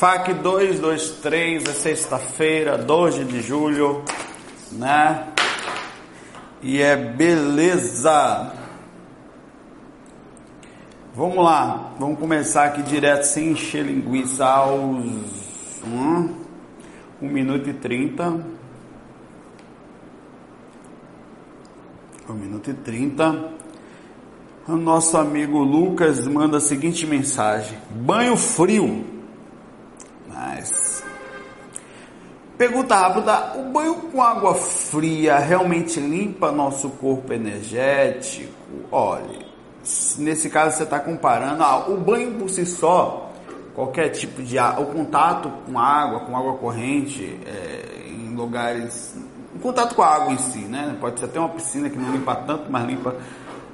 FAC 223 é sexta-feira, 12 de julho, né? E é beleza. Vamos lá, vamos começar aqui direto sem encher linguiça aos 1 um, minuto e 30. 1 minuto e 30. O nosso amigo Lucas manda a seguinte mensagem: banho frio. Pergunta rápida: o banho com água fria realmente limpa nosso corpo energético? Olha, nesse caso você está comparando ah, o banho por si só, qualquer tipo de o contato com água, com água corrente, é, em lugares, o contato com a água em si, né? Pode ser até uma piscina que não limpa tanto, mas limpa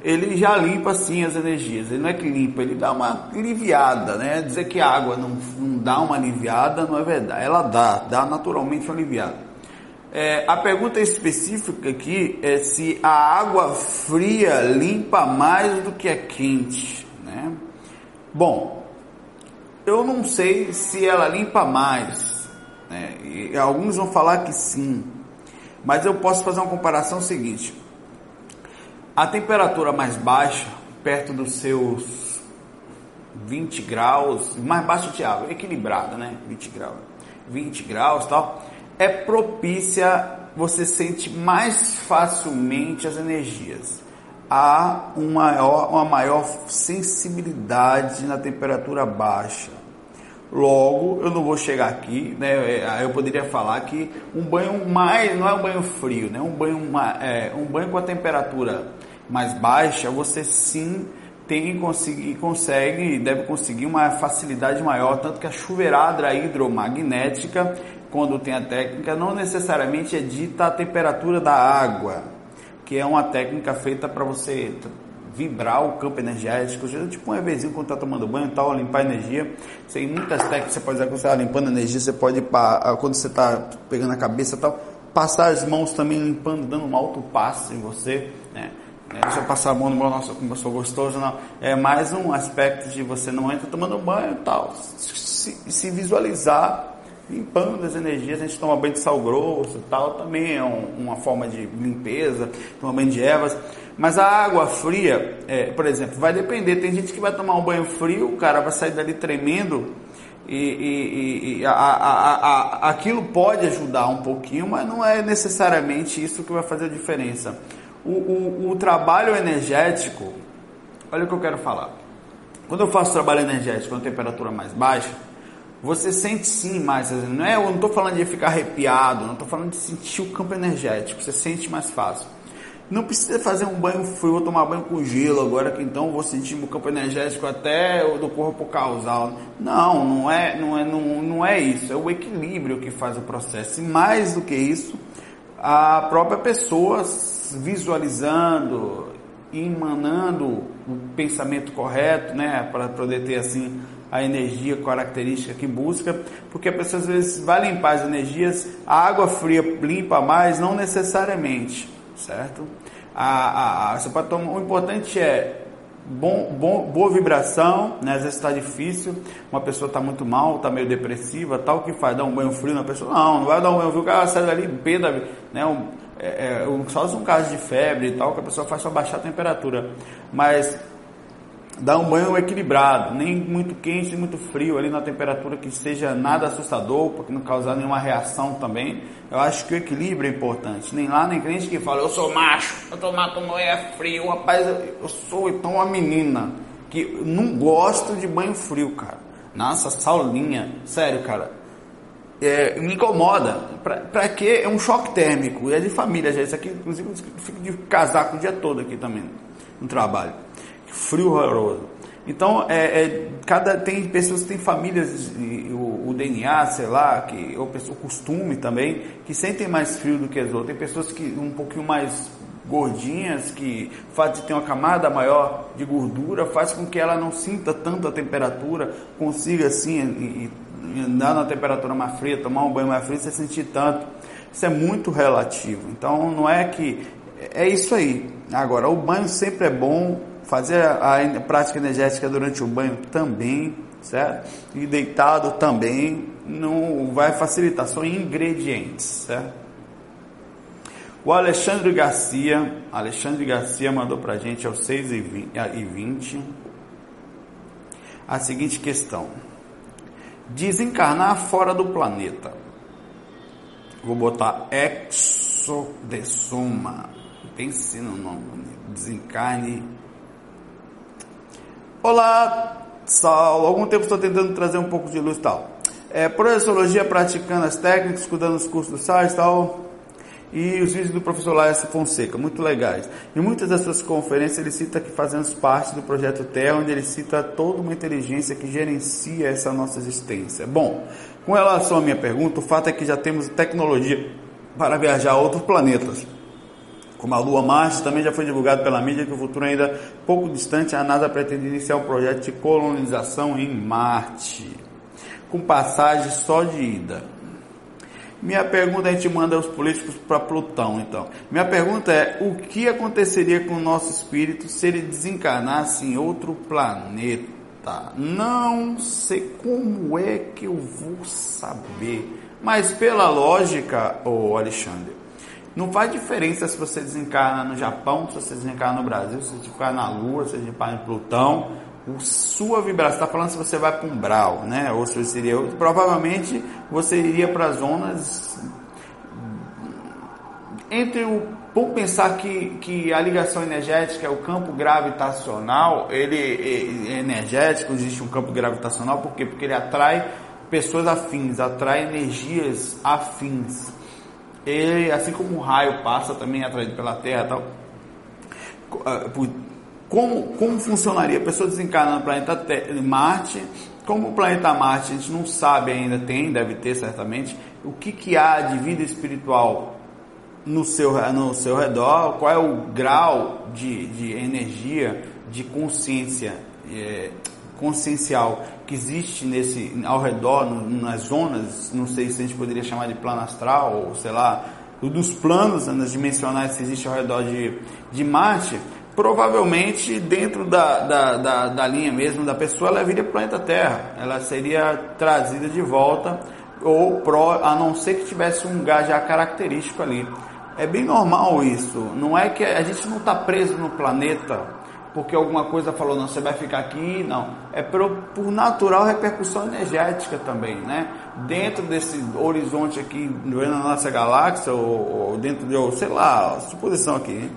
ele já limpa sim as energias. Ele não é que limpa, ele dá uma aliviada, né? Dizer que a água não, não dá uma aliviada não é verdade. Ela dá, dá naturalmente uma aliviada. É, a pergunta específica aqui é se a água fria limpa mais do que a quente, né? Bom, eu não sei se ela limpa mais. Né? Alguns vão falar que sim, mas eu posso fazer uma comparação seguinte a temperatura mais baixa, perto dos seus 20 graus, mais baixo de água, equilibrada, né? 20 graus. 20 graus tal, é propícia, você sente mais facilmente as energias. Há uma maior, uma maior sensibilidade na temperatura baixa. Logo, eu não vou chegar aqui, né? É, eu poderia falar que um banho mais, não é um banho frio, né? Um banho, é, um banho com a temperatura mais baixa, você sim tem conseguir, consegue, deve conseguir uma facilidade maior, tanto que a chuveirada hidromagnética, quando tem a técnica, não necessariamente é dita a temperatura da água, que é uma técnica feita para você vibrar o campo energético, tipo um EVzinho quando está tomando banho tal, limpar energia. Tem muitas técnicas você pode usar quando você está limpando energia, você pode, quando você está pegando a cabeça tal, passar as mãos também limpando, dando um alto passe em você, né? É, deixa eu passar a mão no meu, nossa, como eu sou gostoso, não. É mais um aspecto de você não entra tomando banho e tal. Se, se visualizar limpando as energias, a gente toma banho de sal grosso tal, também é um, uma forma de limpeza, toma banho de ervas. Mas a água fria, é, por exemplo, vai depender. Tem gente que vai tomar um banho frio, o cara vai sair dali tremendo e, e, e a, a, a, aquilo pode ajudar um pouquinho, mas não é necessariamente isso que vai fazer a diferença o, o, o trabalho energético, olha o que eu quero falar. Quando eu faço trabalho energético com temperatura mais baixa, você sente sim mais, não é, eu não estou falando de ficar arrepiado, não estou falando de sentir o campo energético, você sente mais fácil. Não precisa fazer um banho frio, vou tomar banho com gelo agora que então vou sentir o campo energético até do corpo causal. Não, não é, não é, não, não é isso, é o equilíbrio que faz o processo. E mais do que isso, a própria pessoa visualizando, emanando o pensamento correto, né, para poder ter assim a energia característica que busca, porque a pessoa às vezes vai limpar as energias, a água fria limpa mais, não necessariamente, certo? A, a, a, você pode tomar, o importante é bom, bom, boa vibração, né? Às vezes está difícil, uma pessoa está muito mal, está meio depressiva, tal, que faz? Dar um banho frio na pessoa? Não, não vai dar um banho frio, o cara sai dali, peda, né? Um, é, é, só um caso de febre e tal, que a pessoa faz para baixar a temperatura. Mas dá um banho equilibrado, nem muito quente nem muito frio, ali na temperatura que seja nada assustador, para não causar nenhuma reação também. Eu acho que o equilíbrio é importante. Nem lá, nem crente que fala, eu sou macho, eu tô matando é frio. Rapaz, eu sou então uma menina que não gosto de banho frio, cara. Nossa, saulinha. Sério, cara. É, me incomoda. Pra, pra quê? É um choque térmico. E é de família, gente. Isso aqui, inclusive, fica de casaco o dia todo aqui também, no trabalho. Frio horroroso. Então, é, é, cada, tem pessoas que têm famílias, o, o, DNA, sei lá, que, ou pessoa, o costume também, que sentem mais frio do que as outras. Tem pessoas que um pouquinho mais gordinhas, que o fato de ter uma camada maior de gordura faz com que ela não sinta tanto a temperatura, consiga assim e, e andar na temperatura mais fria, tomar um banho mais frio, você sentir tanto. Isso é muito relativo. Então, não é que. É isso aí. Agora, o banho sempre é bom fazer a prática energética durante o banho também, certo? E deitado também não vai facilitar, são ingredientes, certo? O Alexandre Garcia, Alexandre Garcia mandou para a gente aos 6 e 20 a seguinte questão: desencarnar fora do planeta. Vou botar exodessoma. Pense no nome. Desencarne Olá, Saulo. Algum tempo estou tentando trazer um pouco de luz tal. É, projeciologia praticando as técnicas, estudando os cursos do SARS tal. E os vídeos do professor Laércio Fonseca, muito legais. Em muitas das suas conferências ele cita que fazemos parte do projeto Terra, onde ele cita toda uma inteligência que gerencia essa nossa existência. Bom, com relação à minha pergunta, o fato é que já temos tecnologia para viajar a outros planetas como a Lua Marte, também já foi divulgado pela mídia que o futuro ainda pouco distante, a NASA pretende iniciar um projeto de colonização em Marte, com passagem só de ida. Minha pergunta a gente manda os políticos para Plutão, então. Minha pergunta é: o que aconteceria com o nosso espírito se ele desencarnasse em outro planeta? Não sei como é que eu vou saber. Mas pela lógica, ô Alexandre, não faz diferença se você desencarna no Japão, se você desencarna no Brasil, se você desencarna na Lua, se você desencarna em Plutão. O, sua vibração, está falando se você vai para um brau, né? Ou se você iria. Provavelmente você iria para zonas. Entre o. Vamos pensar que, que a ligação energética, o campo gravitacional, ele é energético, existe um campo gravitacional, por quê? Porque ele atrai pessoas afins, atrai energias afins ele, assim como o raio passa também atraído pela Terra tal, ah, como, como funcionaria? A pessoa desencarna no planeta Marte, como o planeta Marte a gente não sabe ainda, tem, deve ter certamente, o que, que há de vida espiritual no seu, no seu redor, qual é o grau de, de energia, de consciência é, consciencial que existe nesse ao redor, no, nas zonas, não sei se a gente poderia chamar de plano astral, ou sei lá, dos planos nas dimensionais que existe ao redor de, de Marte, provavelmente dentro da, da, da, da linha mesmo da pessoa, ela viria planeta Terra. Ela seria trazida de volta, ou pro, a não ser que tivesse um gás já característico ali. É bem normal isso. Não é que a gente não está preso no planeta porque alguma coisa falou, não, você vai ficar aqui, não. É por, por natural repercussão energética também, né? Dentro desse horizonte aqui, na nossa galáxia, ou, ou dentro de, sei lá, suposição aqui,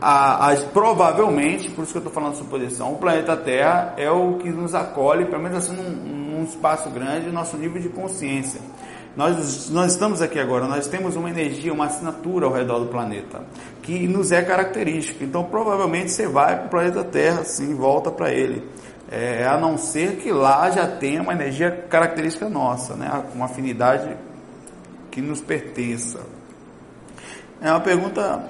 a, a, provavelmente, por isso que eu estou falando suposição, o planeta Terra é o que nos acolhe, pelo menos assim, num, num espaço grande, nosso nível de consciência. Nós, nós estamos aqui agora, nós temos uma energia, uma assinatura ao redor do planeta, que nos é característica. Então, provavelmente você vai para o planeta Terra, sim, volta para ele. É, a não ser que lá já tenha uma energia característica nossa, né? uma afinidade que nos pertença. É uma pergunta,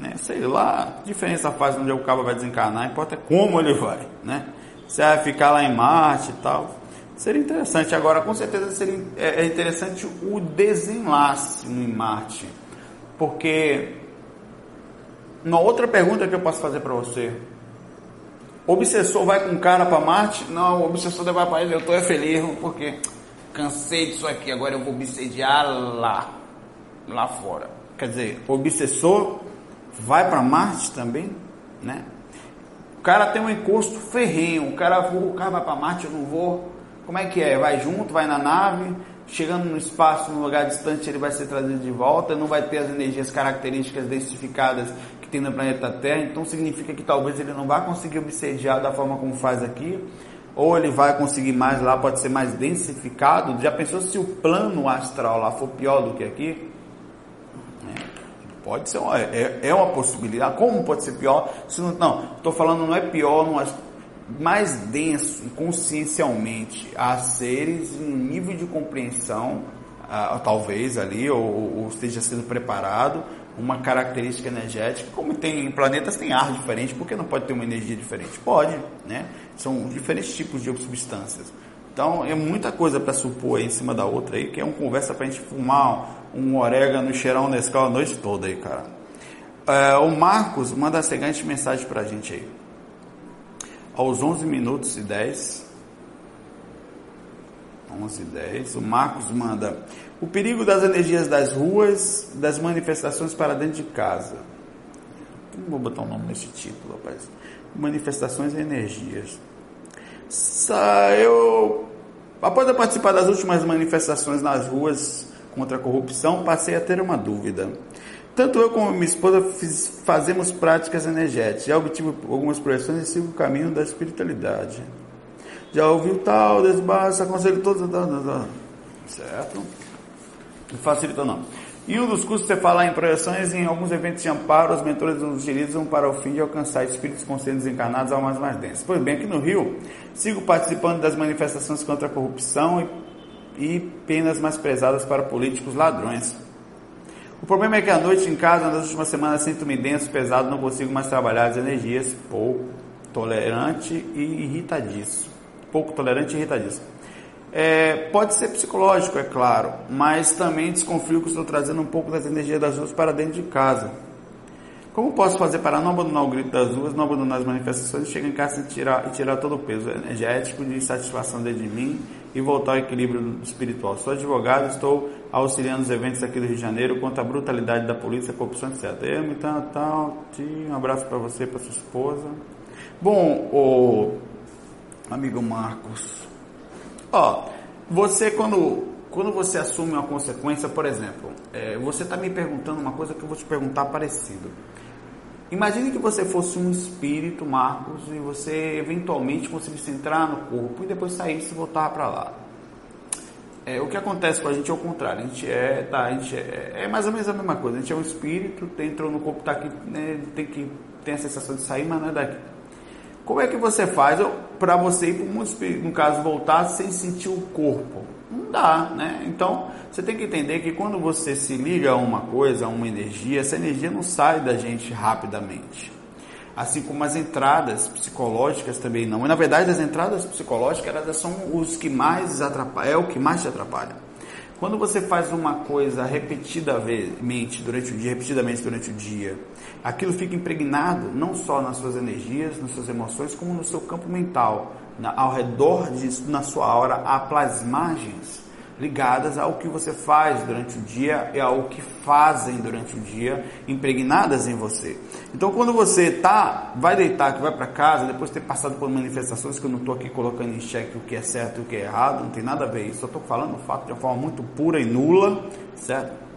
né? sei lá, diferença faz onde o cabo vai desencarnar, importa como ele vai. Né? Se vai ficar lá em Marte e tal. Seria interessante. Agora, com certeza, seria é, é interessante o desenlace em Marte. Porque, uma outra pergunta que eu posso fazer para você. O obsessor vai com cara para Marte? Não, o obsessor vai para ele. Eu estou é feliz porque cansei disso aqui. Agora eu vou obsediar lá, lá fora. Quer dizer, o obsessor vai para Marte também, né? O cara tem um encosto ferrenho. O cara, o cara vai para Marte, eu não vou. Como é que é? Vai junto, vai na nave, chegando no espaço, num lugar distante, ele vai ser trazido de volta, não vai ter as energias características densificadas que tem no planeta Terra, então significa que talvez ele não vá conseguir obsediar da forma como faz aqui. ou ele vai conseguir mais lá, pode ser mais densificado. Já pensou se o plano astral lá for pior do que aqui? É, pode ser, uma, é, é, uma possibilidade. Como pode ser pior? Se não, estou falando não é pior, não é mais denso consciencialmente a seres em nível de compreensão, talvez ali, ou, ou esteja sendo preparado uma característica energética, como tem em planetas tem ar diferente, por que não pode ter uma energia diferente? Pode, né? São diferentes tipos de substâncias. Então é muita coisa para supor aí em cima da outra aí, que é uma conversa para a gente fumar um orégano cheirar um Nescau a noite toda aí, cara. É, o Marcos manda a seguinte mensagem para a gente aí. Aos 11 minutos e 10, 11 e 10, o Marcos manda o perigo das energias das ruas, das manifestações para dentro de casa. Não vou botar um nome nesse título, rapaz. Manifestações e energias. Eu, após eu participar das últimas manifestações nas ruas contra a corrupção, passei a ter uma dúvida. Tanto eu como minha esposa fiz, fazemos práticas energéticas. Já obtive algumas projeções e sigo o caminho da espiritualidade. Já ouviu tal, desbaça, aconselho todos. Certo? Não facilita não. Em um dos cursos você fala em projeções em alguns eventos de amparo, os mentores nos utilizam para o fim de alcançar espíritos conscientes encarnados almas mais densas. Pois bem, aqui no Rio, sigo participando das manifestações contra a corrupção e, e penas mais pesadas para políticos ladrões. O problema é que à noite em casa, nas últimas semanas, sinto-me denso, pesado, não consigo mais trabalhar as energias, pouco tolerante e irritadíssimo. Pouco tolerante e irritadíssimo. É, pode ser psicológico, é claro, mas também desconfio que estou trazendo um pouco das energias das ruas para dentro de casa. Como posso fazer para não abandonar o grito das ruas, não abandonar as manifestações, chegar em casa e tirar, e tirar todo o peso energético de insatisfação dentro de mim e voltar ao equilíbrio espiritual? Sou advogado, estou auxiliando os eventos aqui do Rio de Janeiro contra a brutalidade da polícia, corrupção, etc. Eu, então, tal, um abraço para você, para sua esposa. Bom, o amigo Marcos, Ó, você quando, quando você assume uma consequência, por exemplo, é, você está me perguntando uma coisa que eu vou te perguntar parecido. Imagine que você fosse um espírito, Marcos, e você eventualmente conseguisse entrar no corpo e depois saísse e voltar para lá. É, o que acontece com a gente é o contrário. A gente é, tá, a gente é, é, mais ou menos a mesma coisa. A gente é um espírito, entrou no corpo, tá aqui, né, tem que tem a sensação de sair, mas não é daqui. Como é que você faz para você ir para mundo espírito, no caso, voltar sem sentir o corpo? Não dá, né? Então, você tem que entender que quando você se liga a uma coisa, a uma energia, essa energia não sai da gente rapidamente. Assim como as entradas psicológicas também não. E, na verdade, as entradas psicológicas elas são os que mais atrapalham, é o que mais te atrapalha. Quando você faz uma coisa repetidamente durante o dia, repetidamente durante o dia, aquilo fica impregnado não só nas suas energias, nas suas emoções, como no seu campo mental. Ao redor disso, na sua aura, há plasmagens ligadas ao que você faz durante o dia e ao que fazem durante o dia, impregnadas em você. Então, quando você tá, vai deitar, que vai para casa, depois de ter passado por manifestações que eu não estou aqui colocando em xeque o que é certo e o que é errado, não tem nada a ver isso, eu estou falando o fato de uma forma muito pura e nula, certo?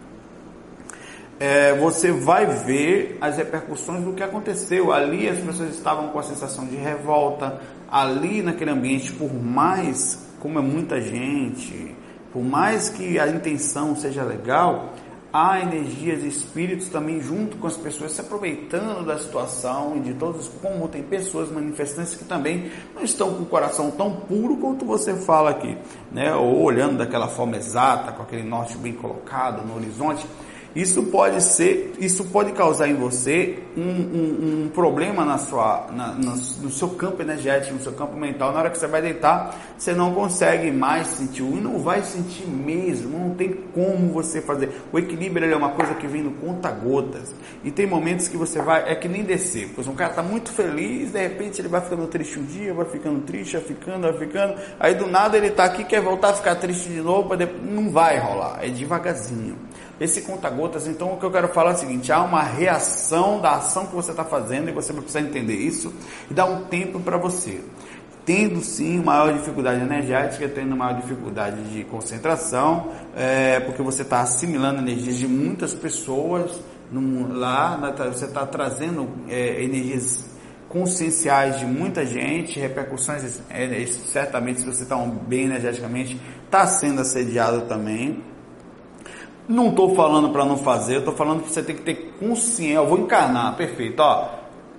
É, você vai ver as repercussões do que aconteceu. Ali as pessoas estavam com a sensação de revolta, ali naquele ambiente, por mais, como é muita gente, por mais que a intenção seja legal, há energias e espíritos também junto com as pessoas se aproveitando da situação e de todos, como tem pessoas manifestantes que também não estão com o coração tão puro quanto você fala aqui, né? Ou olhando daquela forma exata, com aquele norte bem colocado no horizonte. Isso pode ser, isso pode causar em você um, um, um problema na sua, na, no seu campo energético, no seu campo mental. Na hora que você vai deitar, você não consegue mais sentir, e não vai sentir mesmo, não tem como você fazer. O equilíbrio é uma coisa que vem no conta-gotas. E tem momentos que você vai, é que nem descer, pois um cara está muito feliz, de repente ele vai ficando triste um dia, vai ficando triste, vai ficando, vai ficando, aí do nada ele está aqui, quer voltar a ficar triste de novo, não vai rolar, é devagarzinho esse conta-gotas. Então, o que eu quero falar é o seguinte: há uma reação da ação que você está fazendo e você precisa entender isso e dar um tempo para você. Tendo sim maior dificuldade energética, tendo maior dificuldade de concentração, é, porque você está assimilando energias de muitas pessoas lá, você está trazendo é, energias conscienciais de muita gente, repercussões, é, certamente se você está bem energeticamente, está sendo assediado também. Não estou falando para não fazer, estou falando que você tem que ter consciência. Eu vou encarnar, perfeito. Ó,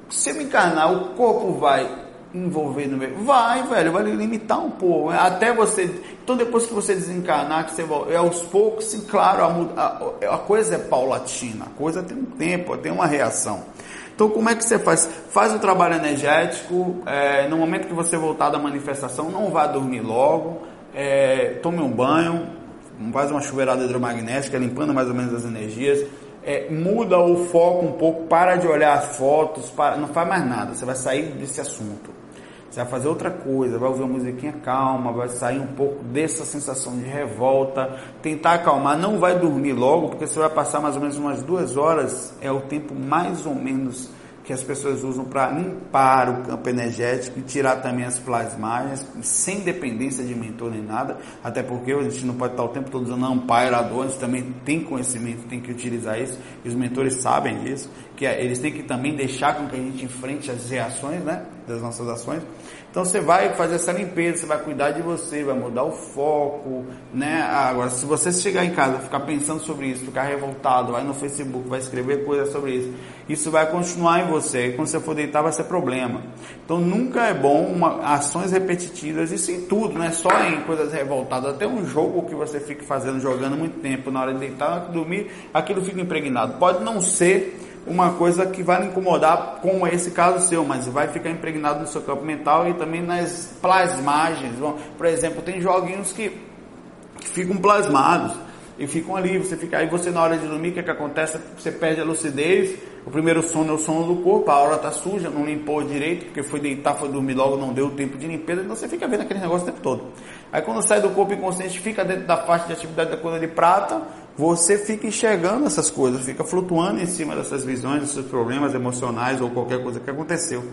se eu me encarnar, o corpo vai envolver no meio. Vai, velho, vai limitar um pouco. Até você. Então, depois que você desencarnar, que você é aos poucos, sim, claro, a, a, a coisa é paulatina, a coisa tem um tempo, tem uma reação. Então, como é que você faz? Faz o trabalho energético. É, no momento que você voltar da manifestação, não vá dormir logo. É, tome um banho, faz uma chuveirada hidromagnética, limpando mais ou menos as energias. É, muda o foco um pouco, para de olhar as fotos, para, não faz mais nada, você vai sair desse assunto. Você vai fazer outra coisa, vai ouvir uma musiquinha calma, vai sair um pouco dessa sensação de revolta, tentar acalmar, não vai dormir logo, porque você vai passar mais ou menos umas duas horas, é o tempo mais ou menos que as pessoas usam para limpar o campo energético e tirar também as plasmagens, sem dependência de mentor nem nada, até porque a gente não pode estar o tempo todo usando ampairador, a gente também tem conhecimento, tem que utilizar isso, e os mentores sabem disso, que é, eles têm que também deixar com que a gente enfrente as reações, né, das nossas ações, então você vai fazer essa limpeza, você vai cuidar de você, vai mudar o foco, né? Agora, se você chegar em casa, ficar pensando sobre isso, ficar revoltado, vai no Facebook, vai escrever coisas sobre isso, isso vai continuar em você. E quando você for deitar, vai ser problema. Então nunca é bom uma, ações repetitivas, isso em tudo, não é só em coisas revoltadas. Até um jogo que você fique fazendo, jogando muito tempo, na hora de deitar, na hora de dormir, aquilo fica impregnado. Pode não ser uma coisa que vai incomodar, como é esse caso seu, mas vai ficar impregnado no seu campo mental e também nas plasmagens. Por exemplo, tem joguinhos que, que ficam plasmados e ficam ali, você fica aí, você na hora de dormir, o que, é que acontece? Você perde a lucidez, o primeiro sono é o sono do corpo, a hora está suja, não limpou direito, porque foi deitar, foi dormir logo, não deu tempo de limpeza, então você fica vendo aquele negócio o tempo todo. Aí quando sai do corpo inconsciente, fica dentro da faixa de atividade da cor de prata, você fica enxergando essas coisas, fica flutuando em cima dessas visões, desses problemas emocionais ou qualquer coisa que aconteceu.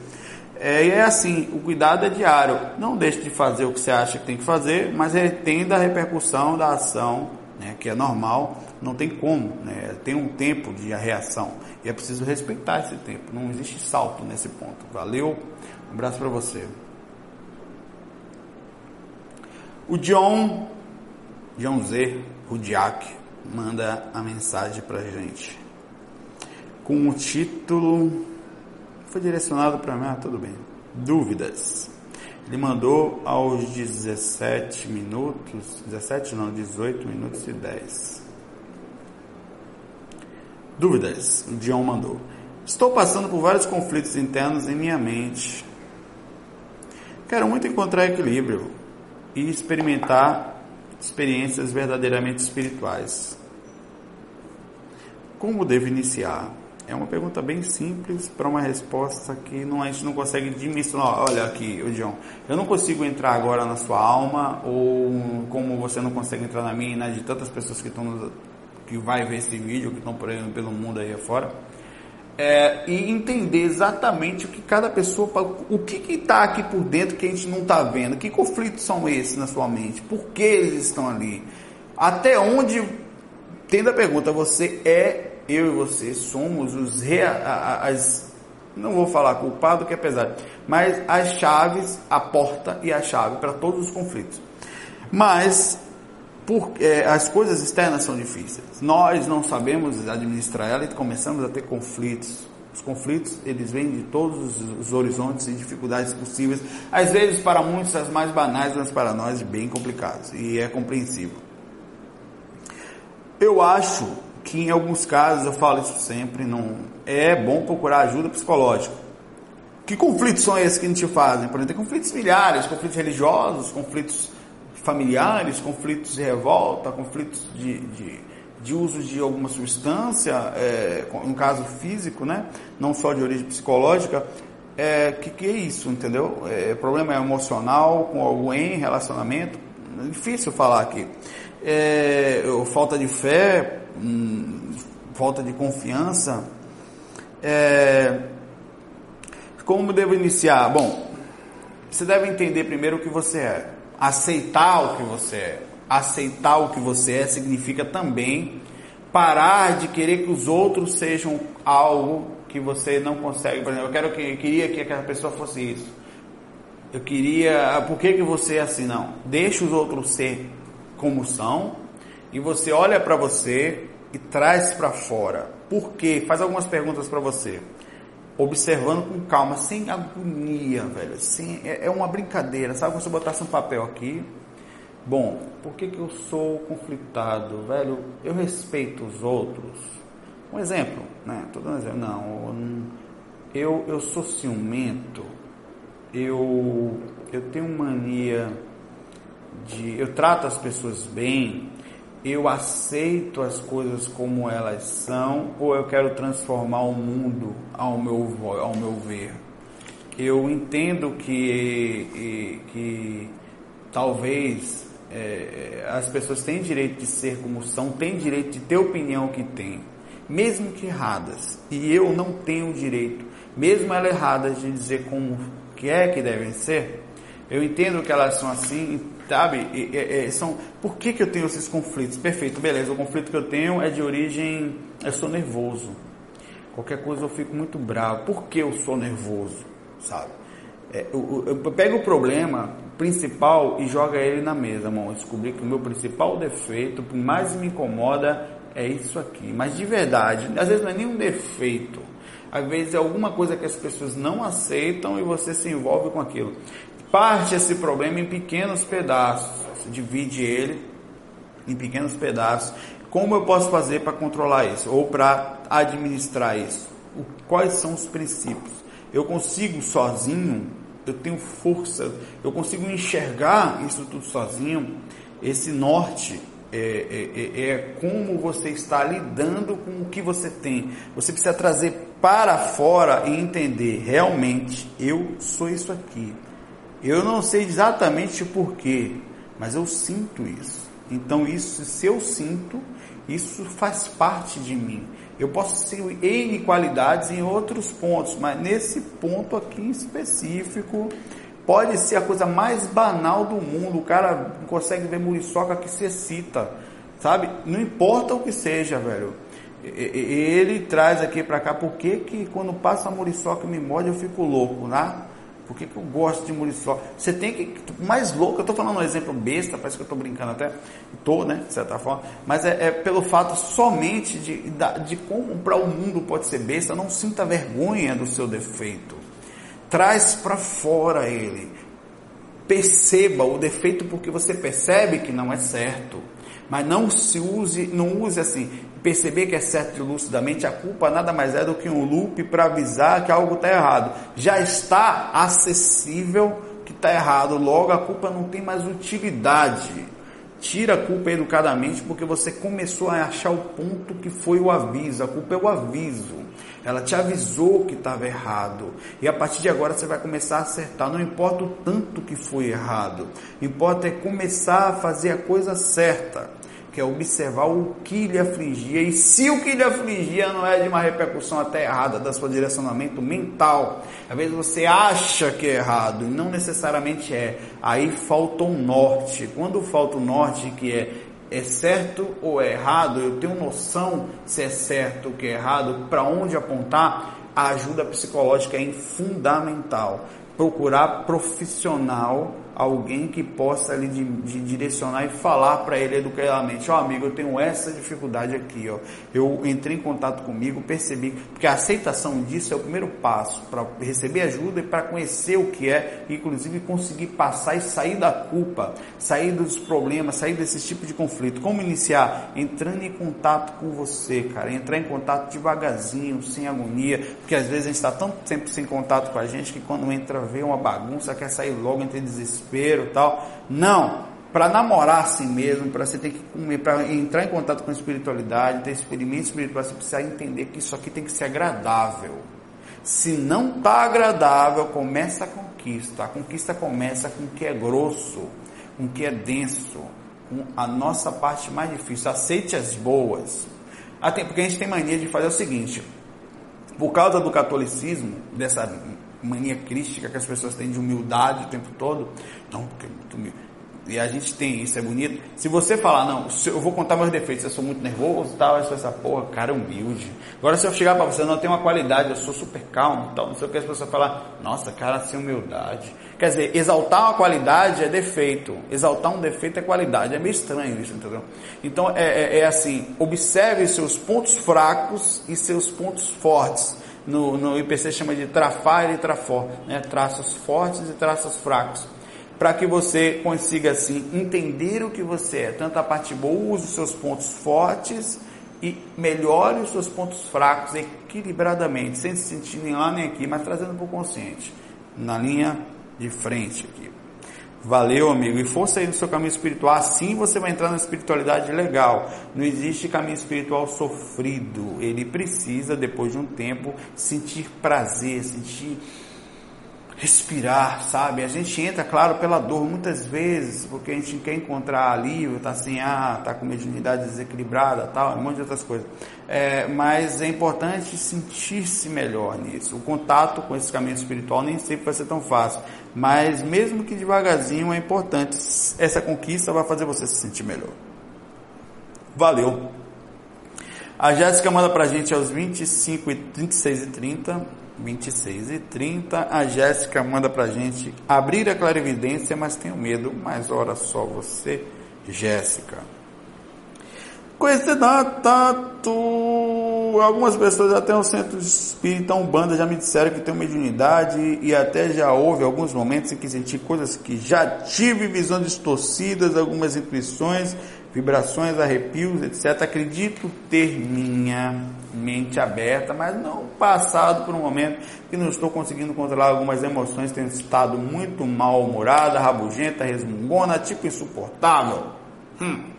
É, e é assim, o cuidado é diário. Não deixe de fazer o que você acha que tem que fazer, mas entenda a repercussão da ação, né, que é normal, não tem como, né, tem um tempo de reação e é preciso respeitar esse tempo. Não existe salto nesse ponto. Valeu, um abraço para você. O John, John Z, Rudiak, manda a mensagem para gente com o título foi direcionado para mim, ah, tudo bem. Dúvidas. Ele mandou aos 17 minutos, 17 não, 18 minutos e 10. Dúvidas. O Dion mandou. Estou passando por vários conflitos internos em minha mente. Quero muito encontrar equilíbrio e experimentar experiências verdadeiramente espirituais. Como devo iniciar? É uma pergunta bem simples para uma resposta que não, a gente não consegue dimensionar. Olha aqui, o John, eu não consigo entrar agora na sua alma, ou como você não consegue entrar na minha e na de tantas pessoas que estão que vai ver esse vídeo, que estão por aí, pelo mundo aí afora é, e entender exatamente o que cada pessoa, o que está aqui por dentro que a gente não está vendo, que conflitos são esses na sua mente, por que eles estão ali, até onde, tendo a pergunta, você é, eu e você somos os as, não vou falar culpado que é pesado, mas as chaves, a porta e a chave para todos os conflitos. Mas porque é, as coisas externas são difíceis. Nós não sabemos administrar ela e começamos a ter conflitos. Os conflitos, eles vêm de todos os horizontes e dificuldades possíveis. Às vezes, para muitos, as mais banais, mas para nós, bem complicados. E é compreensível. Eu acho que em alguns casos, eu falo isso sempre, não é bom procurar ajuda psicológica. Que conflitos são esses que a gente fazem? Por exemplo, tem conflitos familiares, conflitos religiosos, conflitos familiares, conflitos de revolta, conflitos de, de, de uso de alguma substância, é, um caso físico, né? não só de origem psicológica, é, que, que é isso, entendeu? É, problema emocional com alguém, relacionamento, difícil falar aqui. É, falta de fé, hum, falta de confiança. É, como devo iniciar? Bom, você deve entender primeiro o que você é aceitar o que você é. Aceitar o que você é significa também parar de querer que os outros sejam algo que você não consegue, por exemplo, eu quero que eu queria que aquela pessoa fosse isso. Eu queria, por que que você é assim não? Deixa os outros ser como são e você olha para você e traz para fora. Por quê? Faz algumas perguntas para você. Observando com calma, sem agonia, velho. Sem, é, é uma brincadeira. Sabe se você botasse um papel aqui? Bom, por que, que eu sou conflitado, velho? Eu respeito os outros. Um exemplo, né? Tô dando um exemplo. Não, eu, eu sou ciumento. Eu, eu tenho mania de. Eu trato as pessoas bem eu aceito as coisas como elas são ou eu quero transformar o mundo ao meu, ao meu ver. Eu entendo que, que talvez é, as pessoas têm direito de ser como são, têm direito de ter a opinião que têm, mesmo que erradas. E eu não tenho direito, mesmo elas erradas, de dizer como que é que devem ser. Eu entendo que elas são assim, sabe? São, por que, que eu tenho esses conflitos? Perfeito, beleza. O conflito que eu tenho é de origem. Eu sou nervoso. Qualquer coisa eu fico muito bravo. Por que eu sou nervoso? Sabe? É, eu, eu, eu, pego o problema principal e joga ele na mesa, irmão. Eu descobri que o meu principal defeito, o que mais me incomoda, é isso aqui. Mas de verdade, às vezes não é nenhum defeito. Às vezes é alguma coisa que as pessoas não aceitam e você se envolve com aquilo parte esse problema em pequenos pedaços, você divide ele em pequenos pedaços. Como eu posso fazer para controlar isso ou para administrar isso? O, quais são os princípios? Eu consigo sozinho, eu tenho força, eu consigo enxergar isso tudo sozinho. Esse norte é, é, é, é como você está lidando com o que você tem. Você precisa trazer para fora e entender realmente eu sou isso aqui. Eu não sei exatamente porquê, mas eu sinto isso. Então, isso, se eu sinto, isso faz parte de mim. Eu posso ser N qualidades em outros pontos, mas nesse ponto aqui em específico, pode ser a coisa mais banal do mundo. O cara consegue ver muriçoca que se excita, sabe? Não importa o que seja, velho. Ele traz aqui para cá, por que quando passa a muriçoca me morde eu fico louco, né? Por que, que eu gosto de muriçoca? Você tem que. Mais louco, eu estou falando um exemplo besta, parece que eu estou brincando até. Estou, né? De certa forma. Mas é, é pelo fato somente de, de como para o mundo pode ser besta. Não sinta vergonha do seu defeito. Traz para fora ele. Perceba o defeito porque você percebe que não é certo. Mas não se use, não use assim, perceber que é certo lucidamente, a culpa nada mais é do que um loop para avisar que algo está errado. Já está acessível que está errado, logo a culpa não tem mais utilidade. Tira a culpa educadamente porque você começou a achar o ponto que foi o aviso. A culpa é o aviso. Ela te avisou que estava errado. E a partir de agora você vai começar a acertar. Não importa o tanto que foi errado. Importa é começar a fazer a coisa certa que é observar o que lhe afligia, e se o que lhe afligia não é de uma repercussão até errada da sua direcionamento mental, às vezes você acha que é errado, e não necessariamente é, aí falta um norte, quando falta o um norte que é é certo ou é errado, eu tenho noção se é certo ou que é errado, para onde apontar, a ajuda psicológica é fundamental. Procurar profissional alguém que possa de direcionar e falar para ele educadamente, ó oh, amigo, eu tenho essa dificuldade aqui, ó. Eu entrei em contato comigo, percebi, porque a aceitação disso é o primeiro passo para receber ajuda e para conhecer o que é, inclusive conseguir passar e sair da culpa, sair dos problemas, sair desse tipo de conflito. Como iniciar? Entrando em contato com você, cara, entrar em contato devagarzinho, sem agonia, porque às vezes a gente está tanto tempo sem contato com a gente que quando entra vê uma bagunça, quer sair logo entre desespero desespero tal. Não. Para namorar assim mesmo, para você ter que comer, para entrar em contato com a espiritualidade, ter experimento espiritual, você precisa entender que isso aqui tem que ser agradável. Se não está agradável, começa a conquista. A conquista começa com o que é grosso, com o que é denso, com a nossa parte mais difícil. Aceite as boas. Até porque a gente tem mania de fazer o seguinte: por causa do catolicismo, dessa mania crística que as pessoas têm de humildade o tempo todo. Não, porque é e a gente tem isso, é bonito. Se você falar, não, eu vou contar meus defeitos, eu sou muito nervoso tal, eu sou essa porra, cara humilde. Agora se eu chegar para você, não, eu tenho uma qualidade, eu sou super calmo tal, não sei o que, as pessoas falar, nossa, cara, sem humildade. Quer dizer, exaltar uma qualidade é defeito, exaltar um defeito é qualidade, é meio estranho isso, entendeu? Então é, é, é assim, observe seus pontos fracos e seus pontos fortes. No, no IPC chama de trafar e trafor, né? traços fortes e traços fracos para que você consiga assim entender o que você é, tanto a parte boa, use os seus pontos fortes e melhore os seus pontos fracos equilibradamente, sem se sentir nem lá nem aqui, mas trazendo para o consciente, na linha de frente aqui. Valeu, amigo. E força aí no seu caminho espiritual. Assim você vai entrar na espiritualidade legal. Não existe caminho espiritual sofrido. Ele precisa, depois de um tempo, sentir prazer, sentir respirar, sabe? A gente entra, claro, pela dor muitas vezes, porque a gente quer encontrar alívio, tá assim, ah, tá com mediunidade desequilibrada, tal, um monte de outras coisas. É, mas é importante sentir-se melhor nisso. O contato com esse caminho espiritual nem sempre vai ser tão fácil, mas mesmo que devagarzinho é importante. Essa conquista vai fazer você se sentir melhor. Valeu! A Jéssica manda pra gente aos 25 e 36 e 30 26 e 30, a Jéssica manda pra gente abrir a clarividência, mas tenho medo, mas ora só você, Jéssica. Com esse datato, algumas pessoas até o centro espírita Umbanda já me disseram que uma mediunidade e até já houve alguns momentos em que senti coisas que já tive visões distorcidas, algumas intuições vibrações, arrepios, etc. Acredito ter minha mente aberta, mas não passado por um momento que não estou conseguindo controlar algumas emoções, tenho estado muito mal-humorada, rabugenta, resmungona, tipo insuportável. Hum.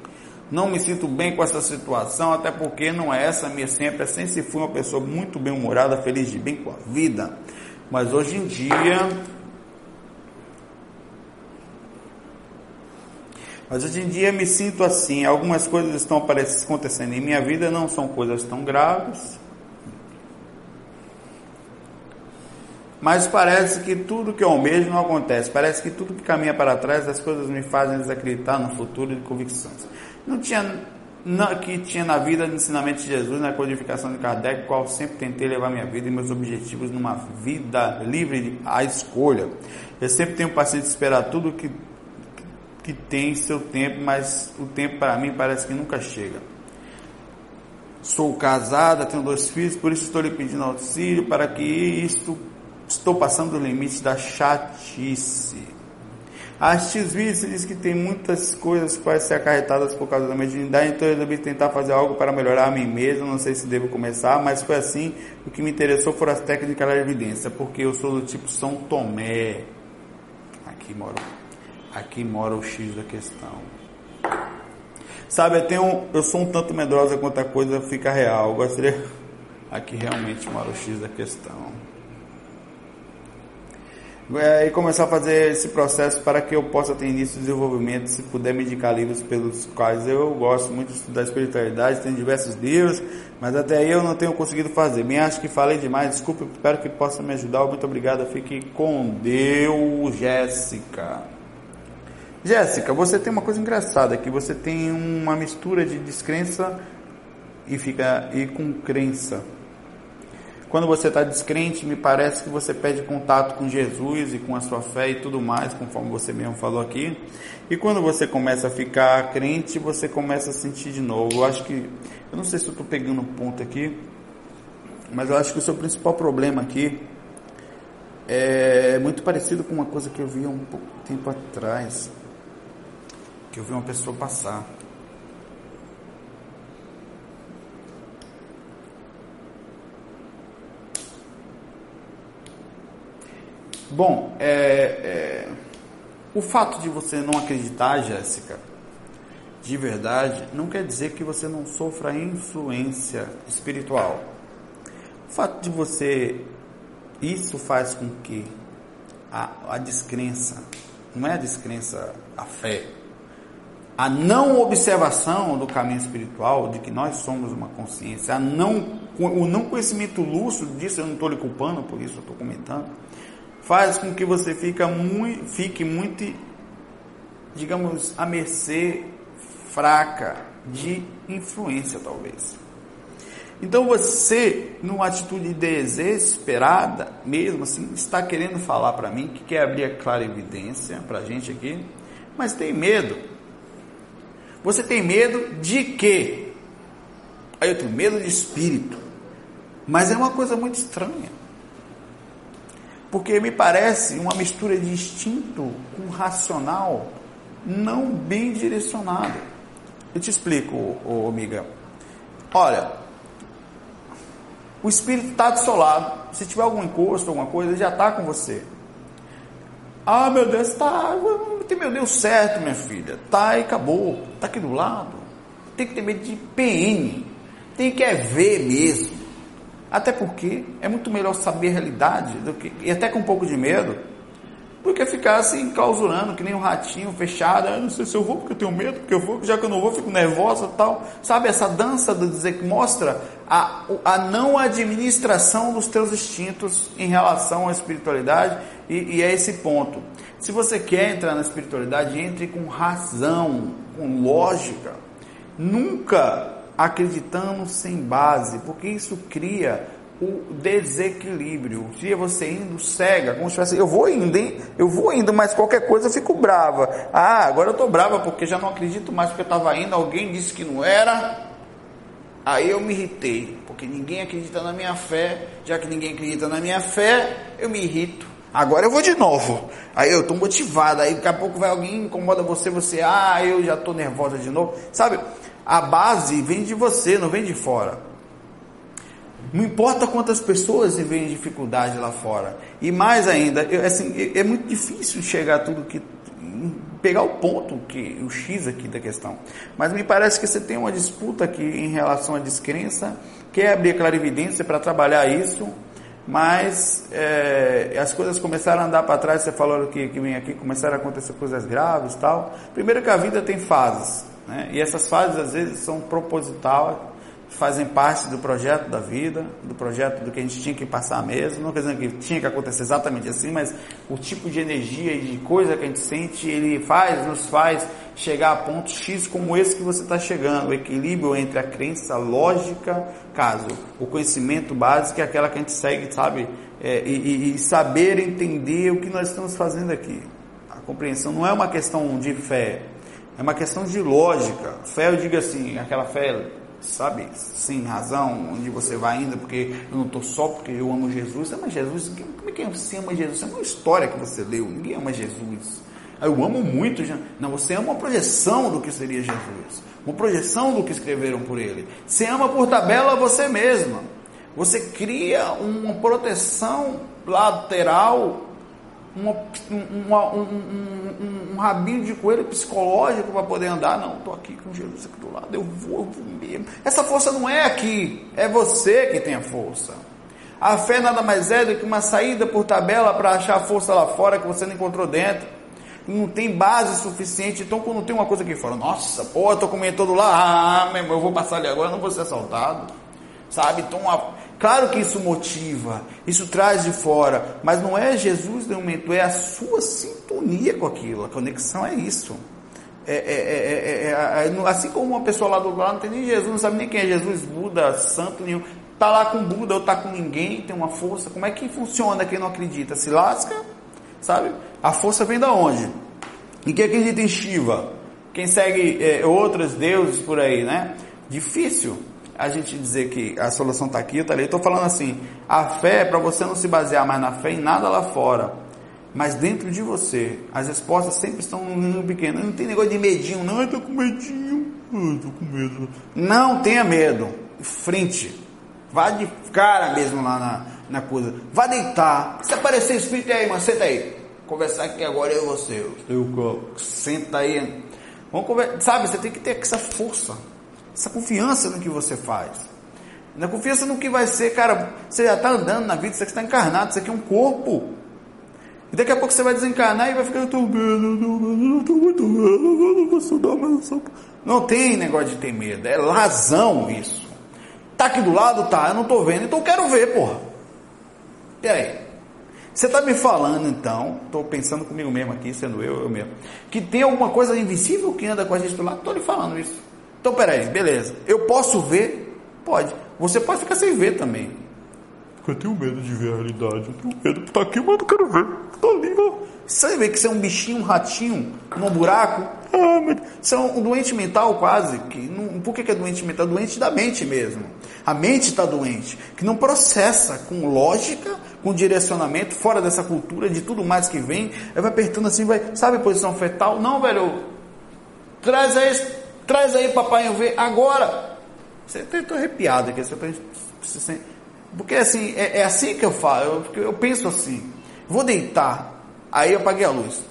Não me sinto bem com essa situação, até porque não é essa minha sempre. Eu sempre fui uma pessoa muito bem-humorada, feliz de bem com a vida. Mas hoje em dia Mas hoje em dia me sinto assim, algumas coisas estão acontecendo em minha vida, não são coisas tão graves. Mas parece que tudo que eu almejo não acontece. Parece que tudo que caminha para trás, as coisas me fazem desacreditar no futuro de convicções. Não tinha que tinha na vida do ensinamento de Jesus, na codificação de Kardec, qual sempre tentei levar minha vida e meus objetivos numa vida livre à escolha. Eu sempre tenho paciência de esperar tudo que que tem seu tempo, mas o tempo para mim parece que nunca chega. Sou casada, tenho dois filhos, por isso estou lhe pedindo auxílio para que isto estou passando o limite da chatice. A X-Vídeos diz que tem muitas coisas que podem ser acarretadas por causa da mediunidade, então eu resolvi tentar fazer algo para melhorar a mim mesmo, não sei se devo começar, mas foi assim, o que me interessou foram as técnicas da evidência, porque eu sou do tipo São Tomé. Aqui moro Aqui mora o X da questão. Sabe, eu, tenho, eu sou um tanto medrosa quanto a coisa fica real. Eu gostaria. Aqui realmente mora o X da questão. É, e começar a fazer esse processo para que eu possa ter início de desenvolvimento, se puder me indicar livros pelos quais eu gosto muito de estudar espiritualidade, tem diversos livros, mas até aí eu não tenho conseguido fazer. Me acho que falei demais, desculpe, espero que possa me ajudar. Muito obrigado, fique com Deus, Jéssica. Jéssica, você tem uma coisa engraçada aqui, você tem uma mistura de descrença e fica e com crença. Quando você está descrente, me parece que você perde contato com Jesus e com a sua fé e tudo mais, conforme você mesmo falou aqui. E quando você começa a ficar crente, você começa a sentir de novo. Eu acho que, eu não sei se estou pegando um ponto aqui, mas eu acho que o seu principal problema aqui é muito parecido com uma coisa que eu vi há um pouco tempo atrás que eu vi uma pessoa passar. Bom, é, é, o fato de você não acreditar, Jéssica, de verdade, não quer dizer que você não sofra influência espiritual. O fato de você. Isso faz com que a, a descrença, não é a descrença, a fé, a não observação do caminho espiritual, de que nós somos uma consciência, a não, o não conhecimento lúcido disso, eu não estou lhe culpando, por isso eu estou comentando, faz com que você fica muito, fique muito digamos, à mercê fraca de influência, talvez. Então você, numa atitude desesperada, mesmo assim, está querendo falar para mim que quer abrir a clara evidência para a gente aqui, mas tem medo. Você tem medo de quê? Aí eu tenho medo de espírito. Mas é uma coisa muito estranha. Porque me parece uma mistura de instinto com racional não bem direcionado. Eu te explico, ô, ô amiga. Olha, o espírito está do seu lado. Se tiver algum encosto, alguma coisa, ele já está com você. Ah, meu Deus, está. Tem meu Deus certo, minha filha. Tá e acabou. Está aqui do lado. Tem que ter medo de PN. Tem que é ver mesmo. Até porque é muito melhor saber a realidade do que, e até com um pouco de medo do que ficar assim clausurando, que nem um ratinho fechado. Ah, não sei se eu vou porque eu tenho medo, porque eu vou, já que eu não vou, fico nervosa tal. Sabe, essa dança do dizer que mostra a, a não administração dos teus instintos em relação à espiritualidade, e, e é esse ponto. Se você quer entrar na espiritualidade, entre com razão, com lógica. Nunca acreditando sem base, porque isso cria o desequilíbrio. Se você indo cega, como se fosse, eu vou indo, hein? eu vou indo, mas qualquer coisa eu fico brava. Ah, agora eu tô brava porque já não acredito mais porque eu estava indo, alguém disse que não era. Aí eu me irritei, porque ninguém acredita na minha fé, já que ninguém acredita na minha fé, eu me irrito. Agora eu vou de novo. Aí eu tô motivada, aí daqui a pouco vai alguém incomoda você, você, ah, eu já tô nervosa de novo. Sabe? A base vem de você, não vem de fora. Não importa quantas pessoas veem dificuldade lá fora. E mais ainda, eu, assim, é muito difícil chegar a tudo que. pegar o ponto, que o X aqui da questão. Mas me parece que você tem uma disputa aqui em relação à descrença, quer abrir clarividência para trabalhar isso, mas é, as coisas começaram a andar para trás, você falou que, que vem aqui, começaram a acontecer coisas graves tal. Primeiro que a vida tem fases, né? e essas fases às vezes são propositais fazem parte do projeto da vida, do projeto do que a gente tinha que passar mesmo. Não quer dizer que tinha que acontecer exatamente assim, mas o tipo de energia e de coisa que a gente sente, ele faz, nos faz chegar a pontos X como esse que você está chegando. O equilíbrio entre a crença lógica, caso, o conhecimento básico é aquela que a gente segue, sabe? É, e, e saber entender o que nós estamos fazendo aqui. A compreensão não é uma questão de fé, é uma questão de lógica. Fé, eu digo assim, aquela fé sabe, sem razão, onde você vai ainda, porque eu não estou só porque eu amo Jesus. Ama Jesus? Como é que você ama Jesus? É uma história que você leu, ninguém ama Jesus. Eu amo muito, não, você ama uma projeção do que seria Jesus, uma projeção do que escreveram por ele. Você ama por tabela você mesma. Você cria uma proteção lateral uma, um, um, um, rabinho de coelho psicológico para poder andar. Não, estou aqui com Jesus aqui do lado, eu vou, eu vou mesmo. Essa força não é aqui, é você que tem a força. A fé nada mais é do que uma saída por tabela para achar a força lá fora que você não encontrou dentro. Não tem base suficiente, então quando tem uma coisa aqui fora, nossa, pô, eu tô comendo todo lá, ah, eu vou passar ali agora, não vou ser assaltado. Sabe? Então, a, Claro que isso motiva, isso traz de fora, mas não é Jesus no momento, é a sua sintonia com aquilo, a conexão é isso. É, é, é, assim como uma pessoa lá do lado não tem nem Jesus, não sabe nem quem é Jesus, Buda, santo nenhum, tá lá com Buda ou tá com ninguém, tem uma força, como é que funciona quem não acredita? Se lasca, sabe? A força vem da onde? E quem acredita em Shiva? Quem segue outros deuses por aí, né? Difícil a gente dizer que a solução está aqui, tá. Eu estou falando assim, a fé é para você não se basear mais na fé em nada lá fora, mas dentro de você. As respostas sempre estão num número pequeno. Não tem negócio de medinho, não, eu estou com medinho, eu com medo. Não tenha medo, frente. Vá de cara mesmo lá na, na coisa. Vá deitar. Se aparecer espírito aí, mano, senta aí. Conversar aqui agora eu e você. Eu, senta aí. Vamos conversar. Sabe, você tem que ter essa força essa confiança no que você faz. Na confiança no que vai ser, cara, você já está andando na vida, você está encarnado, isso aqui é um corpo. E daqui a pouco você vai desencarnar e vai ficar, eu tô medo, eu tô muito medo, eu não mas eu sou... Não tem negócio de ter medo, é razão isso. Tá aqui do lado, tá, eu não tô vendo, então eu quero ver, porra. Peraí. Você está me falando então, estou pensando comigo mesmo aqui, sendo eu, eu mesmo, que tem alguma coisa invisível que anda com a gente do lado? Estou lhe falando isso. Então peraí, beleza. Eu posso ver? Pode. Você pode ficar sem ver também. Porque eu tenho medo de ver a realidade. Eu tenho medo de estar aqui, mas não quero ver. Tá ali, ó. Você vê que você é um bichinho, um ratinho, num buraco? Ah, mas... Você é um doente mental quase. Que não, por que, que é doente mental? Doente da mente mesmo. A mente está doente, que não processa com lógica, com direcionamento, fora dessa cultura, de tudo mais que vem. Aí vai apertando assim, vai, sabe posição fetal? Não, velho. Traz aí, traz aí, papai, eu ver agora. Você está arrepiado aqui. Você tá, porque assim, é, é, assim que eu falo, eu, eu penso assim. Vou deitar. Aí eu apaguei a luz.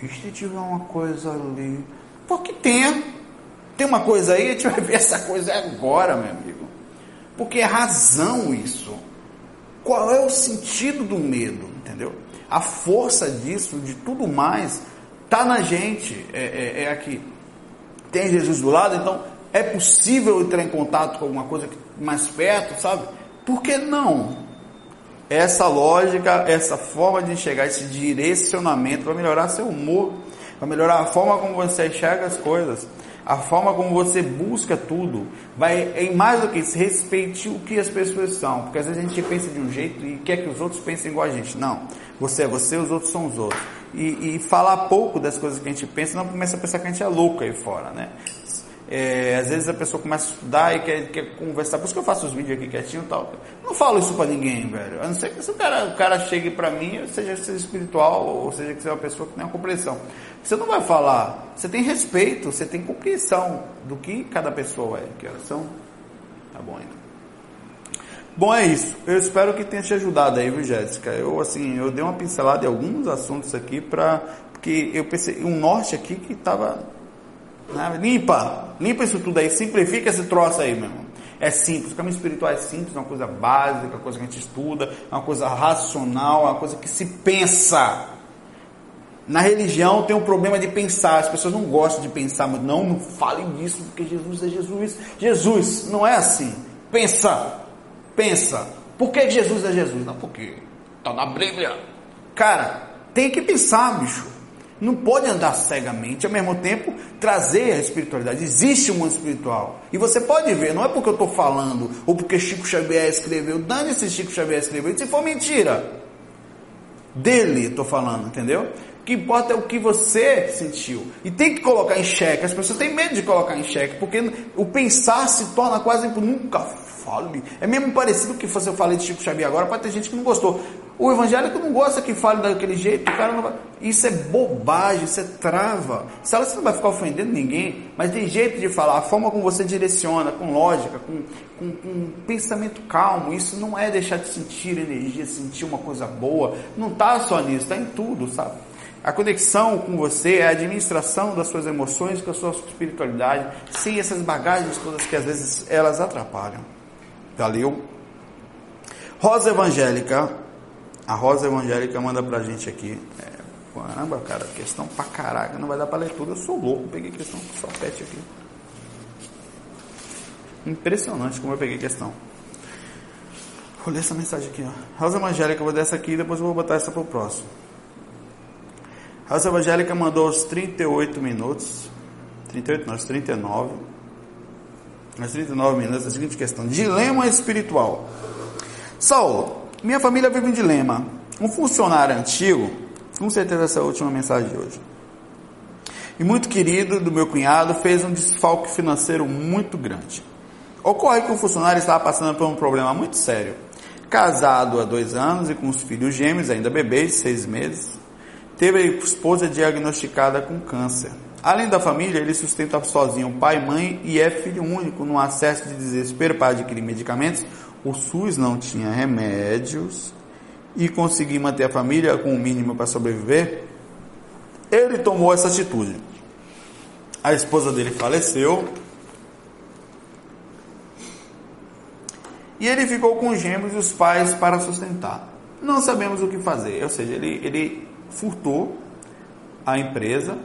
E se tiver uma coisa ali? Porque tem. Tem uma coisa aí, a gente vai ver essa coisa agora, meu amigo. Porque é razão isso. Qual é o sentido do medo? Entendeu? A força disso, de tudo mais, está na gente. É, é, é, aqui. Tem Jesus do lado, então é possível entrar em contato com alguma coisa mais perto, sabe? Por que não? Essa lógica, essa forma de enxergar, esse direcionamento vai melhorar seu humor, vai melhorar a forma como você enxerga as coisas a forma como você busca tudo, vai em mais do que isso, respeite o que as pessoas são, porque às vezes a gente pensa de um jeito e quer que os outros pensem igual a gente. Não, você é você, os outros são os outros. E, e falar pouco das coisas que a gente pensa, não começa a pensar que a gente é louco aí fora, né? É, às vezes a pessoa começa a estudar e quer, quer conversar, por isso que eu faço os vídeos aqui quietinho e tal. não falo isso para ninguém, velho. A não ser que se o cara, o cara chegue para mim, seja, seja espiritual, ou seja que seja uma pessoa que tem uma compreensão. Você não vai falar, você tem respeito, você tem compreensão do que cada pessoa é. Que elas são? Tá bom ainda. Bom, é isso. Eu espero que tenha te ajudado aí, viu, Jéssica? Eu, assim, eu dei uma pincelada em alguns assuntos aqui para porque eu pensei um norte aqui que estava né? Limpa, limpa isso tudo aí, simplifica esse troço aí, meu irmão. É simples, o caminho espiritual é simples, é uma coisa básica, é uma coisa que a gente estuda, é uma coisa racional, é uma coisa que se pensa. Na religião tem um problema de pensar, as pessoas não gostam de pensar, mas não, não falem disso, porque Jesus é Jesus. Jesus, não é assim. Pensa, pensa. Por que Jesus é Jesus? Não, porque está na Bíblia. Cara, tem que pensar, bicho não pode andar cegamente, ao mesmo tempo trazer a espiritualidade. Existe um mundo espiritual. E você pode ver, não é porque eu estou falando, ou porque Chico Xavier escreveu, dane-se Chico Xavier escreveu, se for mentira. Dele estou falando, entendeu? O que importa é o que você sentiu. E tem que colocar em xeque. As pessoas têm medo de colocar em xeque, porque o pensar se torna quase nunca fale. É mesmo parecido que eu falei de Chico Xavier agora, pode ter gente que não gostou. O evangélico não gosta que fale daquele jeito, o cara não vai... Isso é bobagem, isso é trava. Ela você não vai ficar ofendendo ninguém, mas tem jeito de falar, a forma como você direciona, com lógica, com, com, com pensamento calmo, isso não é deixar de sentir energia, sentir uma coisa boa. Não está só nisso, está em tudo, sabe? A conexão com você é a administração das suas emoções com a sua espiritualidade, sem essas bagagens todas que às vezes elas atrapalham. Valeu? Rosa Evangélica, a Rosa Evangélica manda pra gente aqui. É, caramba, cara, questão pra caraca, não vai dar pra ler tudo. Eu sou louco, peguei questão só pet aqui. Impressionante como eu peguei questão. Vou ler essa mensagem aqui, ó. Rosa Evangélica, eu vou dar essa aqui e depois eu vou botar essa pro próximo. Rosa Evangélica mandou aos 38 minutos. 38 não, aos 39. Aos 39 minutos, a seguinte questão: Dilema espiritual. Saulo, minha família vive um dilema. Um funcionário antigo, com certeza essa é a última mensagem de hoje, e muito querido do meu cunhado, fez um desfalque financeiro muito grande. Ocorre que o funcionário estava passando por um problema muito sério. Casado há dois anos e com os filhos gêmeos, ainda bebês, seis meses, teve a esposa diagnosticada com câncer. Além da família, ele sustenta sozinho pai mãe e é filho único no acesso de desespero para adquirir medicamentos o SUS não tinha remédios e conseguir manter a família com o mínimo para sobreviver, ele tomou essa atitude. A esposa dele faleceu e ele ficou com os gêmeos e os pais para sustentar. Não sabemos o que fazer, ou seja, ele, ele furtou a empresa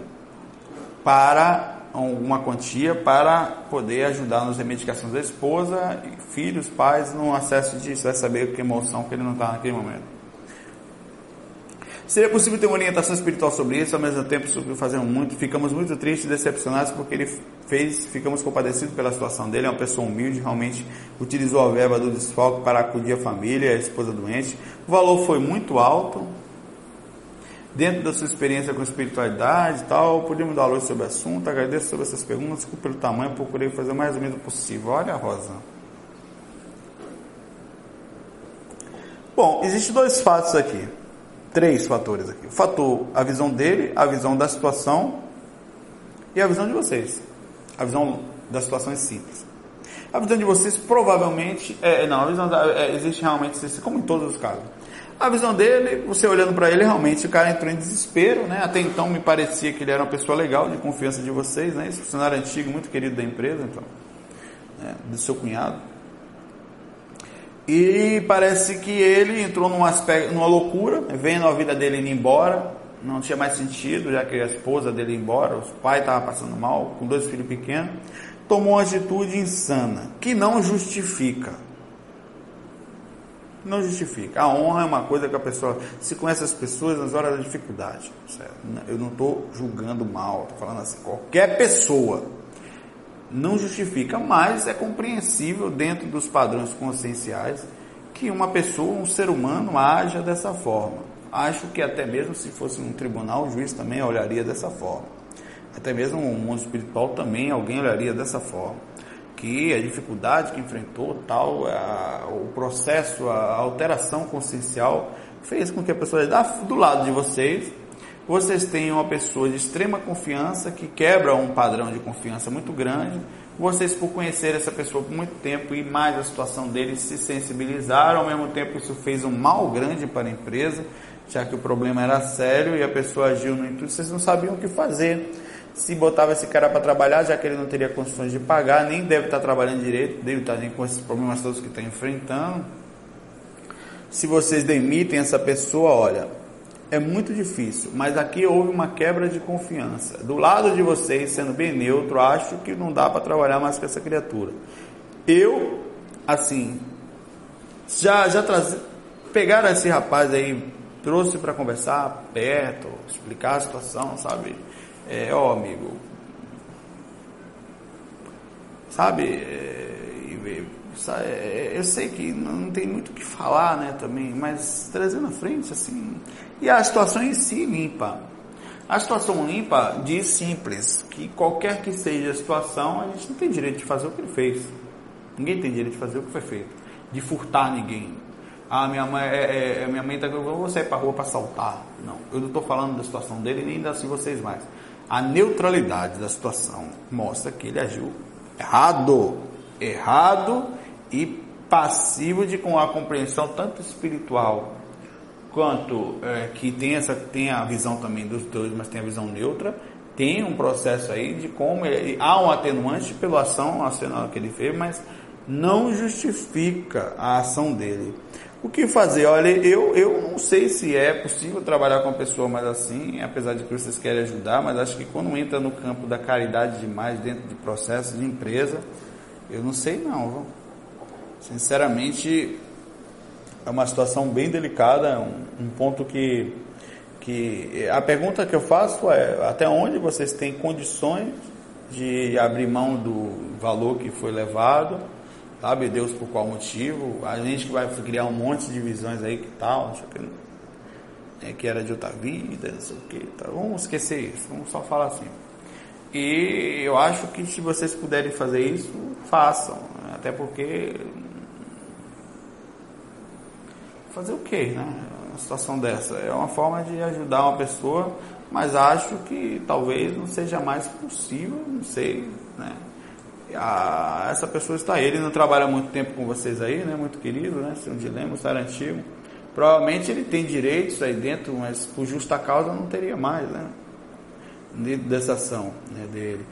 para uma quantia para poder ajudar nas remedicações da esposa, filhos, pais, no acesso disso, vai saber que emoção que ele não está naquele momento. Seria possível ter uma orientação espiritual sobre isso, ao mesmo tempo fazer muito. Ficamos muito tristes e decepcionados porque ele fez, ficamos compadecidos pela situação dele. É uma pessoa humilde, realmente utilizou a verba do desfalque para acudir a família, a esposa doente. O valor foi muito alto. Dentro da sua experiência com espiritualidade e tal, podemos dar luz sobre o assunto. Agradeço sobre essas perguntas, desculpa pelo tamanho, procurei fazer o mais ou menos possível. Olha, Rosa. Bom, existem dois fatos aqui três fatores aqui. O fator, a visão dele, a visão da situação e a visão de vocês. A visão da situação é simples. A visão de vocês provavelmente é, não, a visão da, é, existe realmente como em todos os casos. A visão dele, você olhando para ele, realmente o cara entrou em desespero, né? Até então me parecia que ele era uma pessoa legal, de confiança de vocês, né? Esse funcionário antigo, muito querido da empresa, então, né? do seu cunhado. E parece que ele entrou num aspecto, numa loucura, vendo a vida dele indo embora, não tinha mais sentido, já que a esposa dele ia embora, os pais estavam passando mal, com dois filhos pequenos, tomou uma atitude insana, que não justifica. Não justifica. A honra é uma coisa que a pessoa se conhece as pessoas nas horas da dificuldade. Eu não estou julgando mal, estou falando assim, qualquer pessoa não justifica, mas é compreensível dentro dos padrões conscienciais que uma pessoa, um ser humano, haja dessa forma. Acho que até mesmo se fosse um tribunal, o juiz também olharia dessa forma. Até mesmo um mundo espiritual também alguém olharia dessa forma. Que a dificuldade que enfrentou, tal, a, o processo, a alteração consciencial fez com que a pessoa do lado de vocês vocês têm uma pessoa de extrema confiança que quebra um padrão de confiança muito grande. Vocês, por conhecer essa pessoa por muito tempo e mais a situação dele, se sensibilizaram. Ao mesmo tempo, isso fez um mal grande para a empresa, já que o problema era sério e a pessoa agiu no intuito. Vocês não sabiam o que fazer. Se botava esse cara para trabalhar, já que ele não teria condições de pagar, nem deve estar trabalhando direito, deve estar com esses problemas todos que está enfrentando. Se vocês demitem essa pessoa, olha, é muito difícil, mas aqui houve uma quebra de confiança. Do lado de vocês, sendo bem neutro, acho que não dá para trabalhar mais com essa criatura. Eu, assim, já já trazi, pegaram esse rapaz aí, trouxe para conversar perto, explicar a situação, sabe? É, ó, amigo, sabe? É, é, eu sei que não tem muito o que falar, né, também, mas trazendo à frente, assim, e a situação em si limpa. A situação limpa diz simples, que qualquer que seja a situação, a gente não tem direito de fazer o que ele fez. Ninguém tem direito de fazer o que foi feito. De furtar ninguém. Ah, minha mãe, é, é, minha mãe tá eu vou sair pra rua para assaltar. Não, eu não estou falando da situação dele, nem da assim vocês mais. A neutralidade da situação mostra que ele agiu errado. Errado e passivo de com a compreensão tanto espiritual quanto é, que tem, essa, tem a visão também dos dois, mas tem a visão neutra, tem um processo aí de como ele, há um atenuante pela ação acional que ele fez, mas não justifica a ação dele. O que fazer? Olha, eu, eu não sei se é possível trabalhar com uma pessoa mais assim, apesar de que vocês querem ajudar, mas acho que quando entra no campo da caridade demais dentro de processo de empresa, eu não sei não. Sinceramente, é uma situação bem delicada, um, um ponto que, que a pergunta que eu faço é até onde vocês têm condições de abrir mão do valor que foi levado, sabe Deus por qual motivo? A gente que vai criar um monte de visões aí que tal, acho que, é, que era de outra vida, não sei o que, tá? vamos esquecer isso, vamos só falar assim. E eu acho que se vocês puderem fazer isso, façam, até porque fazer o quê, né? Uma situação dessa. É uma forma de ajudar uma pessoa, mas acho que talvez não seja mais possível, não sei, né? A, essa pessoa está ele não trabalha muito tempo com vocês aí, né? Muito querido, né? Seu dilema, estar antigo. Provavelmente ele tem direitos aí dentro, mas por justa causa não teria mais, né? Dessa ação né, dele.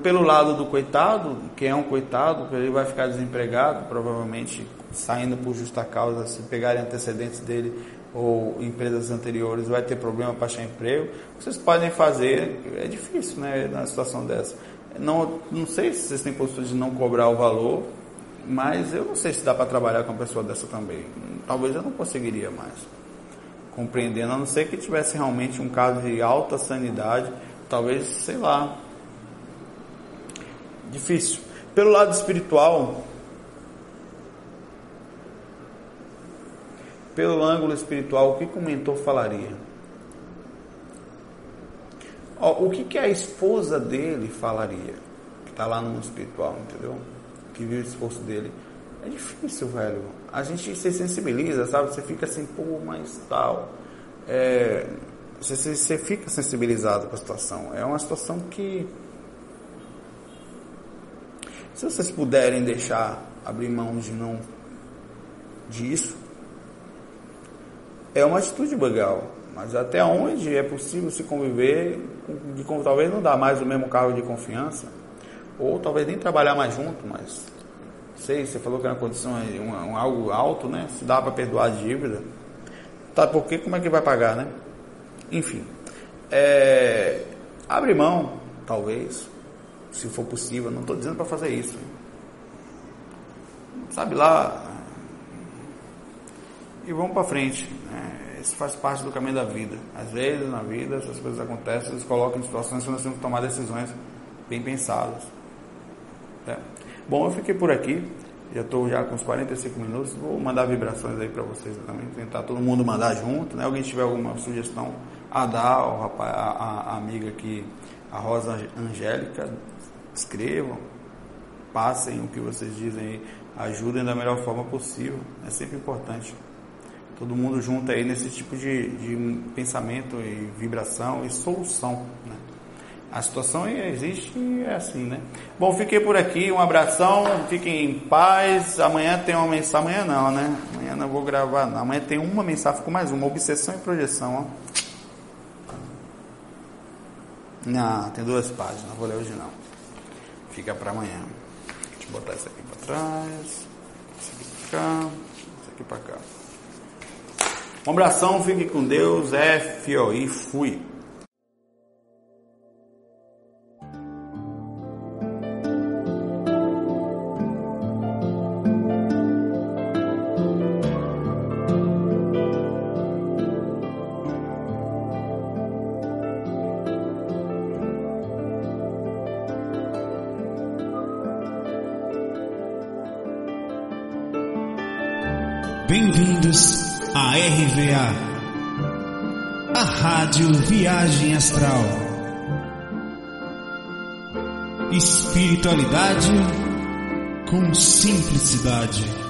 Pelo lado do coitado, que é um coitado, ele vai ficar desempregado, provavelmente saindo por justa causa, se pegarem antecedentes dele ou empresas anteriores, vai ter problema para achar emprego. Vocês podem fazer, é difícil, né, na situação dessa. Não, não sei se vocês têm postura de não cobrar o valor, mas eu não sei se dá para trabalhar com uma pessoa dessa também. Talvez eu não conseguiria mais. compreendendo, a não ser que tivesse realmente um caso de alta sanidade, talvez, sei lá. Difícil. Pelo lado espiritual, pelo ângulo espiritual, o que, que o mentor falaria? Ó, o que, que a esposa dele falaria? Que está lá no mundo espiritual, entendeu? Que viu o esforço dele. É difícil, velho. A gente se sensibiliza, sabe? Você fica assim, pô, mas tal. É, você, você fica sensibilizado com a situação. É uma situação que. Se vocês puderem deixar abrir mão de não disso, é uma atitude legal. Mas até onde é possível se conviver, de, talvez não dá mais o mesmo cargo de confiança, ou talvez nem trabalhar mais junto, mas sei, você falou que era uma condição, um, um algo alto, né? Se dá para perdoar a dívida, tá? Porque como é que vai pagar, né? Enfim, é, abre mão, talvez, se for possível. Não estou dizendo para fazer isso. Sabe lá, e vamos para frente. Né? Isso faz parte do caminho da vida. Às vezes na vida essas coisas acontecem, eles colocam em situações que nós temos que tomar decisões bem pensadas. É. Bom, eu fiquei por aqui. Já estou já com uns 45 minutos. Vou mandar vibrações aí para vocês também. Tentar todo mundo mandar junto. Né? Alguém tiver alguma sugestão a dar, o rapaz, a, a, a amiga aqui, a Rosa Angélica, escrevam, passem o que vocês dizem aí, ajudem da melhor forma possível. É sempre importante todo mundo junto aí nesse tipo de, de pensamento e vibração e solução. Né? A situação existe é assim, né? Bom, fiquei por aqui, um abração, fiquem em paz. Amanhã tem uma mensagem, amanhã não, né? Amanhã não vou gravar, não. Amanhã tem uma mensagem, ficou mais uma, obsessão e projeção, ó. Não, tem duas páginas, não vou ler hoje não. Fica para amanhã. Deixa eu botar isso aqui para trás, isso aqui para cá, isso aqui para cá. Um abração, fique com Deus, é FOI, fui. Viagem Astral. Espiritualidade com simplicidade.